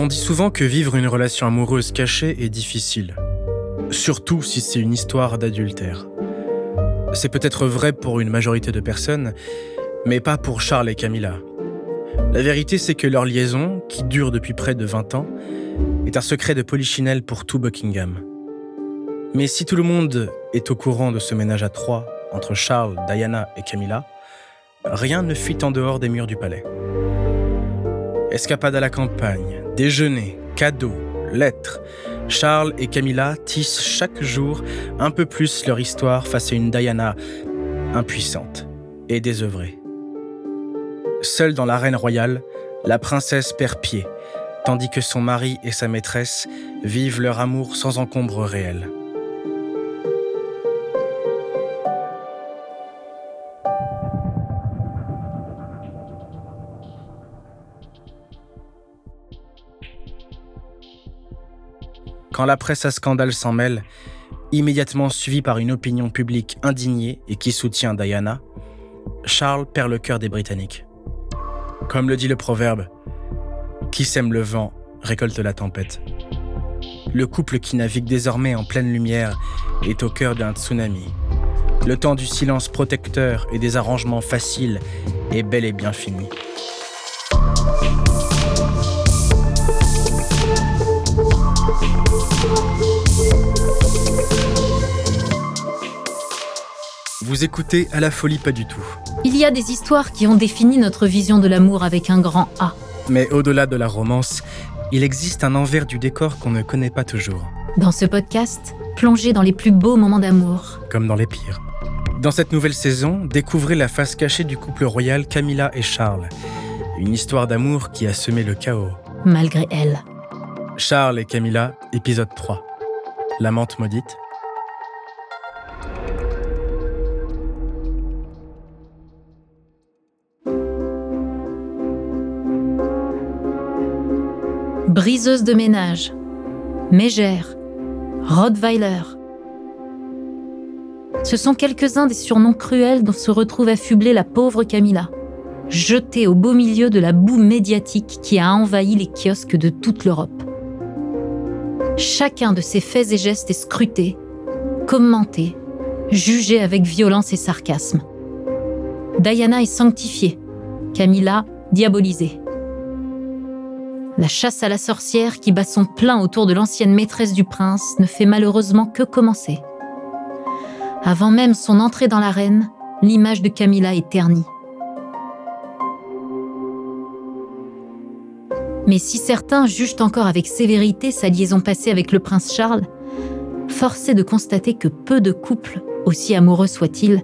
On dit souvent que vivre une relation amoureuse cachée est difficile, surtout si c'est une histoire d'adultère. C'est peut-être vrai pour une majorité de personnes, mais pas pour Charles et Camilla. La vérité, c'est que leur liaison, qui dure depuis près de 20 ans, est un secret de polichinelle pour tout Buckingham. Mais si tout le monde est au courant de ce ménage à trois entre Charles, Diana et Camilla, rien ne fuit en dehors des murs du palais. Escapade à la campagne, déjeuner, cadeaux, lettres. Charles et Camilla tissent chaque jour un peu plus leur histoire face à une Diana impuissante et désœuvrée. Seule dans l'arène royale, la princesse perd pied, tandis que son mari et sa maîtresse vivent leur amour sans encombre réel. Quand la presse à scandale s'en mêle, immédiatement suivie par une opinion publique indignée et qui soutient Diana, Charles perd le cœur des Britanniques. Comme le dit le proverbe, qui sème le vent récolte la tempête. Le couple qui navigue désormais en pleine lumière est au cœur d'un tsunami. Le temps du silence protecteur et des arrangements faciles est bel et bien fini. Vous écoutez à la folie pas du tout. Il y a des histoires qui ont défini notre vision de l'amour avec un grand A. Mais au-delà de la romance, il existe un envers du décor qu'on ne connaît pas toujours. Dans ce podcast, plongez dans les plus beaux moments d'amour. Comme dans les pires. Dans cette nouvelle saison, découvrez la face cachée du couple royal Camilla et Charles. Une histoire d'amour qui a semé le chaos. Malgré elle. Charles et Camilla, épisode 3. L'amante maudite. briseuse de ménage, mégère, rottweiler. Ce sont quelques-uns des surnoms cruels dont se retrouve affublée la pauvre Camilla, jetée au beau milieu de la boue médiatique qui a envahi les kiosques de toute l'Europe. Chacun de ses faits et gestes est scruté, commenté, jugé avec violence et sarcasme. Diana est sanctifiée, Camilla diabolisée. La chasse à la sorcière qui bat son plein autour de l'ancienne maîtresse du prince ne fait malheureusement que commencer. Avant même son entrée dans l'arène, l'image de Camilla est ternie. Mais si certains jugent encore avec sévérité sa liaison passée avec le prince Charles, force est de constater que peu de couples, aussi amoureux soient-ils,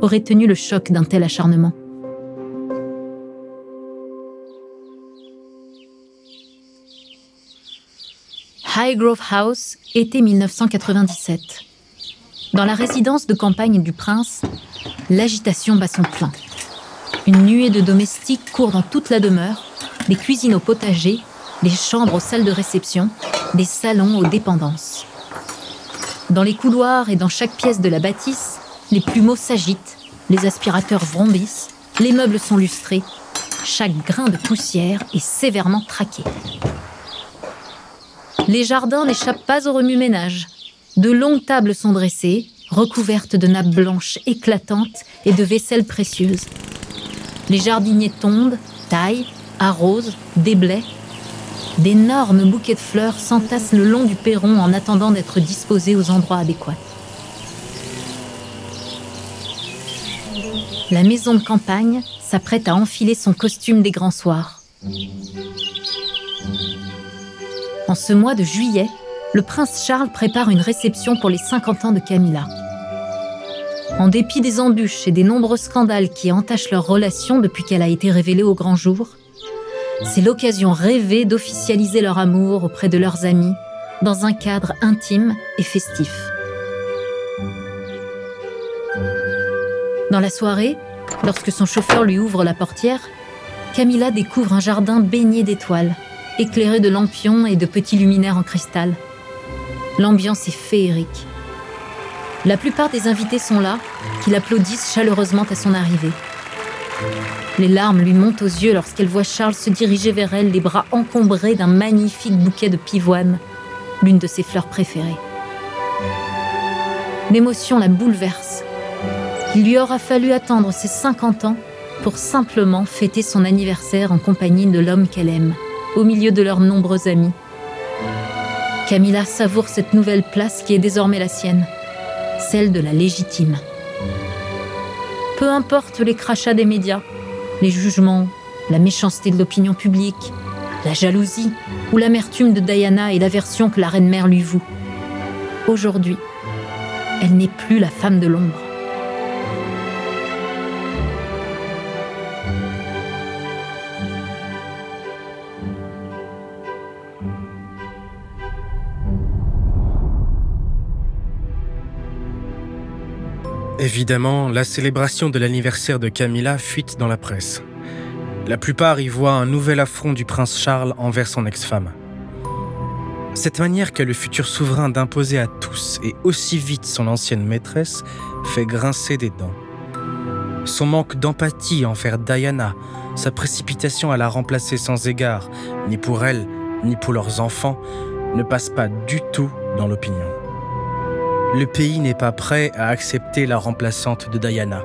auraient tenu le choc d'un tel acharnement. Highgrove House, été 1997. Dans la résidence de campagne du prince, l'agitation bat son plein. Une nuée de domestiques court dans toute la demeure, des cuisines au potager, des chambres aux salles de réception, des salons aux dépendances. Dans les couloirs et dans chaque pièce de la bâtisse, les plumeaux s'agitent, les aspirateurs vrombissent, les meubles sont lustrés, chaque grain de poussière est sévèrement traqué. Les jardins n'échappent pas au remue-ménage. De longues tables sont dressées, recouvertes de nappes blanches éclatantes et de vaisselle précieuse. Les jardiniers tondent, taillent, arrosent, déblaient. D'énormes bouquets de fleurs s'entassent le long du perron en attendant d'être disposés aux endroits adéquats. La maison de campagne s'apprête à enfiler son costume des grands soirs. En ce mois de juillet, le prince Charles prépare une réception pour les 50 ans de Camilla. En dépit des embûches et des nombreux scandales qui entachent leur relation depuis qu'elle a été révélée au grand jour, c'est l'occasion rêvée d'officialiser leur amour auprès de leurs amis dans un cadre intime et festif. Dans la soirée, lorsque son chauffeur lui ouvre la portière, Camilla découvre un jardin baigné d'étoiles, éclairé de lampions et de petits luminaires en cristal. L'ambiance est féerique. La plupart des invités sont là, qui l'applaudissent chaleureusement à son arrivée. Les larmes lui montent aux yeux lorsqu'elle voit Charles se diriger vers elle, les bras encombrés d'un magnifique bouquet de pivoine, l'une de ses fleurs préférées. L'émotion la bouleverse. Il lui aura fallu attendre ses 50 ans pour simplement fêter son anniversaire en compagnie de l'homme qu'elle aime, au milieu de leurs nombreux amis. Camilla savoure cette nouvelle place qui est désormais la sienne, celle de la légitime. Peu importe les crachats des médias, les jugements, la méchanceté de l'opinion publique, la jalousie ou l'amertume de Diana et l'aversion que la reine-mère lui voue. Aujourd'hui, elle n'est plus la femme de l'ombre. Évidemment, la célébration de l'anniversaire de Camilla fuite dans la presse. La plupart y voient un nouvel affront du prince Charles envers son ex-femme. Cette manière qu'a le futur souverain d'imposer à tous et aussi vite son ancienne maîtresse fait grincer des dents. Son manque d'empathie envers Diana, sa précipitation à la remplacer sans égard, ni pour elle, ni pour leurs enfants, ne passe pas du tout dans l'opinion le pays n'est pas prêt à accepter la remplaçante de Diana,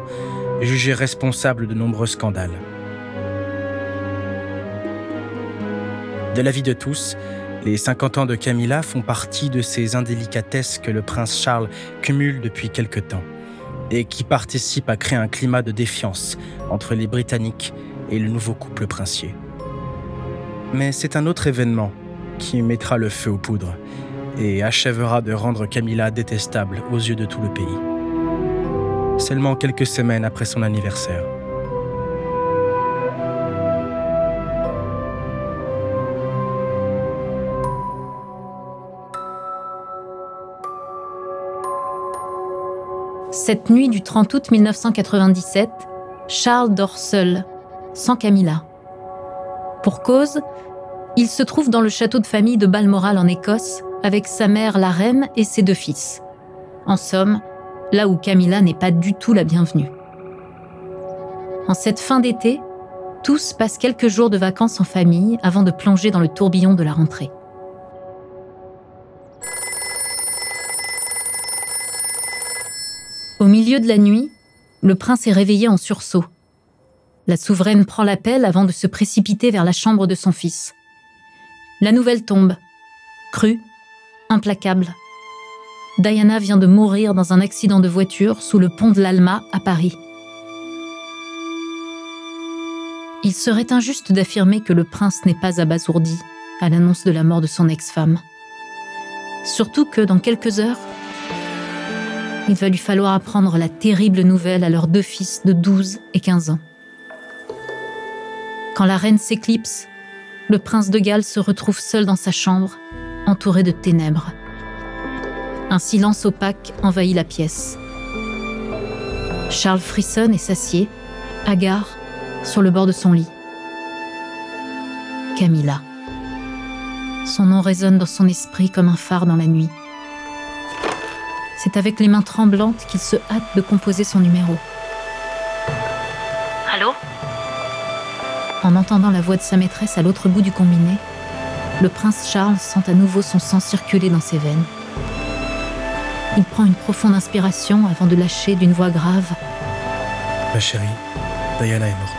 jugée responsable de nombreux scandales. De l'avis de tous, les 50 ans de Camilla font partie de ces indélicatesses que le prince Charles cumule depuis quelque temps et qui participent à créer un climat de défiance entre les Britanniques et le nouveau couple princier. Mais c'est un autre événement qui mettra le feu aux poudres et achèvera de rendre Camilla détestable aux yeux de tout le pays. Seulement quelques semaines après son anniversaire. Cette nuit du 30 août 1997, Charles dort seul, sans Camilla. Pour cause, il se trouve dans le château de famille de Balmoral en Écosse, avec sa mère la reine et ses deux fils. En somme, là où Camilla n'est pas du tout la bienvenue. En cette fin d'été, tous passent quelques jours de vacances en famille avant de plonger dans le tourbillon de la rentrée. Au milieu de la nuit, le prince est réveillé en sursaut. La souveraine prend l'appel avant de se précipiter vers la chambre de son fils. La nouvelle tombe, crue, implacable. Diana vient de mourir dans un accident de voiture sous le pont de l'Alma à Paris. Il serait injuste d'affirmer que le prince n'est pas abasourdi à l'annonce de la mort de son ex-femme. Surtout que dans quelques heures, il va lui falloir apprendre la terrible nouvelle à leurs deux fils de 12 et 15 ans. Quand la reine s'éclipse, le prince de Galles se retrouve seul dans sa chambre entouré de ténèbres. Un silence opaque envahit la pièce. Charles frissonne et s'assied, hagard, sur le bord de son lit. Camilla. Son nom résonne dans son esprit comme un phare dans la nuit. C'est avec les mains tremblantes qu'il se hâte de composer son numéro. Allô? En entendant la voix de sa maîtresse à l'autre bout du combiné, le prince Charles sent à nouveau son sang circuler dans ses veines. Il prend une profonde inspiration avant de lâcher d'une voix grave. Ma chérie, Diana est morte.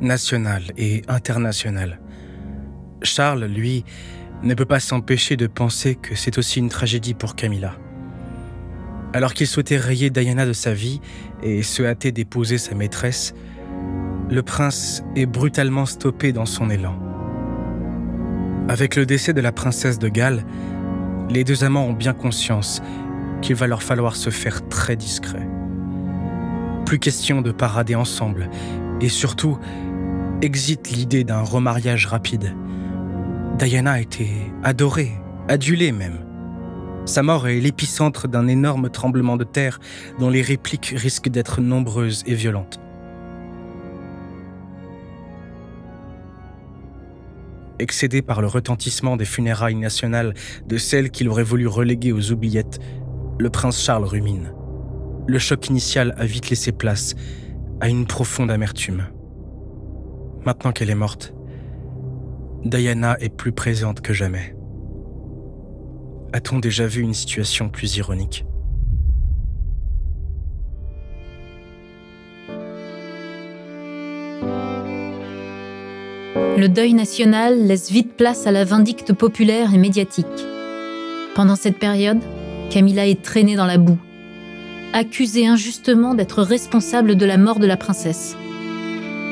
nationale et internationale. Charles, lui, ne peut pas s'empêcher de penser que c'est aussi une tragédie pour Camilla. Alors qu'il souhaitait rayer Diana de sa vie et se hâter d'épouser sa maîtresse, le prince est brutalement stoppé dans son élan. Avec le décès de la princesse de Galles, les deux amants ont bien conscience qu'il va leur falloir se faire très discret. Plus question de parader ensemble, et surtout, exit l'idée d'un remariage rapide. Diana était adorée, adulée même. Sa mort est l'épicentre d'un énorme tremblement de terre dont les répliques risquent d'être nombreuses et violentes. Excédé par le retentissement des funérailles nationales de celles qu'il aurait voulu reléguer aux oubliettes, le prince Charles rumine. Le choc initial a vite laissé place à une profonde amertume. Maintenant qu'elle est morte, Diana est plus présente que jamais. A-t-on déjà vu une situation plus ironique? Le deuil national laisse vite place à la vindicte populaire et médiatique. Pendant cette période, Camilla est traînée dans la boue, accusée injustement d'être responsable de la mort de la princesse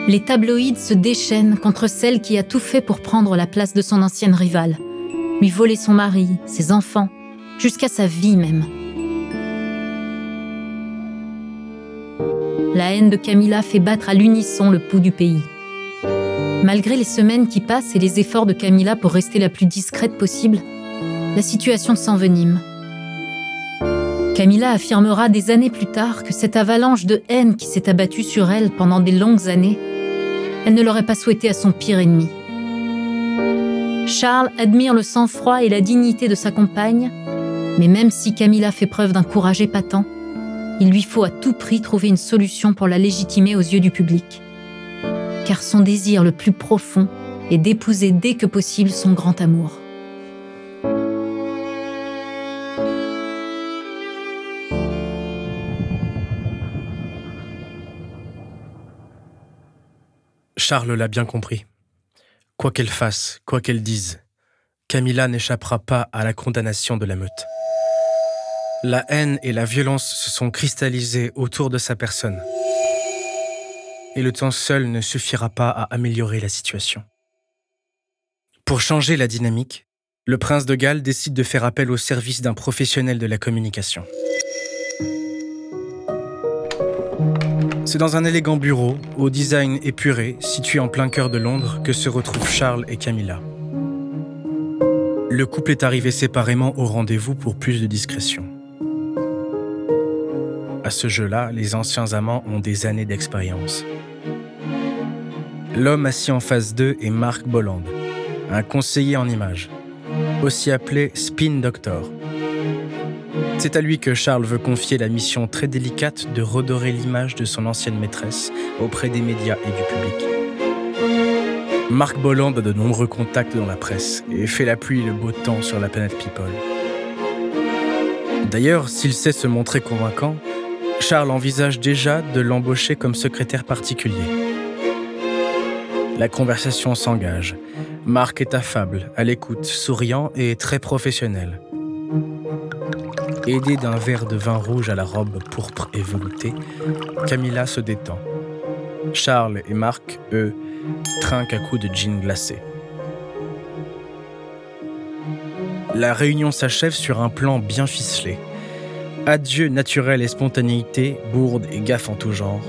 les tabloïds se déchaînent contre celle qui a tout fait pour prendre la place de son ancienne rivale, lui voler son mari, ses enfants, jusqu'à sa vie même. La haine de Camilla fait battre à l'unisson le pouls du pays. Malgré les semaines qui passent et les efforts de Camilla pour rester la plus discrète possible, la situation s'envenime. Camilla affirmera des années plus tard que cette avalanche de haine qui s'est abattue sur elle pendant des longues années elle ne l'aurait pas souhaité à son pire ennemi. Charles admire le sang-froid et la dignité de sa compagne, mais même si Camilla fait preuve d'un courage épatant, il lui faut à tout prix trouver une solution pour la légitimer aux yeux du public. Car son désir le plus profond est d'épouser dès que possible son grand amour. Charles l'a bien compris. Quoi qu'elle fasse, quoi qu'elle dise, Camilla n'échappera pas à la condamnation de la meute. La haine et la violence se sont cristallisées autour de sa personne. Et le temps seul ne suffira pas à améliorer la situation. Pour changer la dynamique, le prince de Galles décide de faire appel au service d'un professionnel de la communication. C'est dans un élégant bureau, au design épuré, situé en plein cœur de Londres, que se retrouvent Charles et Camilla. Le couple est arrivé séparément au rendez-vous pour plus de discrétion. À ce jeu-là, les anciens amants ont des années d'expérience. L'homme assis en face d'eux est Marc Bolland, un conseiller en images, aussi appelé Spin Doctor. C'est à lui que Charles veut confier la mission très délicate de redorer l'image de son ancienne maîtresse auprès des médias et du public. Marc Bolland a de nombreux contacts dans la presse et fait la pluie et le beau temps sur la planète People. D'ailleurs, s'il sait se montrer convaincant, Charles envisage déjà de l'embaucher comme secrétaire particulier. La conversation s'engage. Marc est affable, à l'écoute, souriant et très professionnel. Aidée d'un verre de vin rouge à la robe pourpre et veloutée, Camilla se détend. Charles et Marc, eux, trinquent à coups de gin glacé. La réunion s'achève sur un plan bien ficelé. Adieu naturel et spontanéité, bourde et gaffe en tout genre.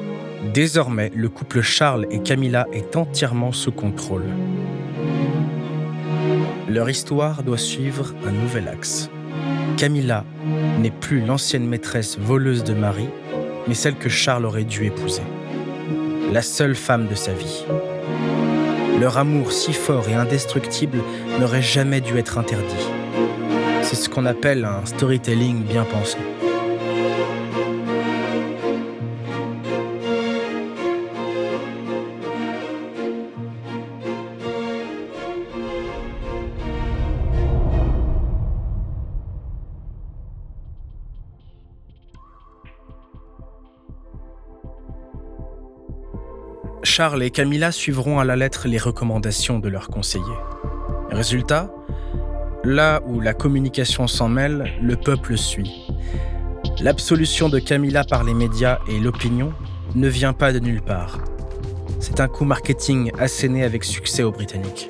Désormais, le couple Charles et Camilla est entièrement sous contrôle. Leur histoire doit suivre un nouvel axe. Camilla n'est plus l'ancienne maîtresse voleuse de Marie, mais celle que Charles aurait dû épouser. La seule femme de sa vie. Leur amour si fort et indestructible n'aurait jamais dû être interdit. C'est ce qu'on appelle un storytelling bien pensé. Charles et Camilla suivront à la lettre les recommandations de leurs conseillers. Résultat, là où la communication s'en mêle, le peuple suit. L'absolution de Camilla par les médias et l'opinion ne vient pas de nulle part. C'est un coup marketing asséné avec succès aux Britanniques.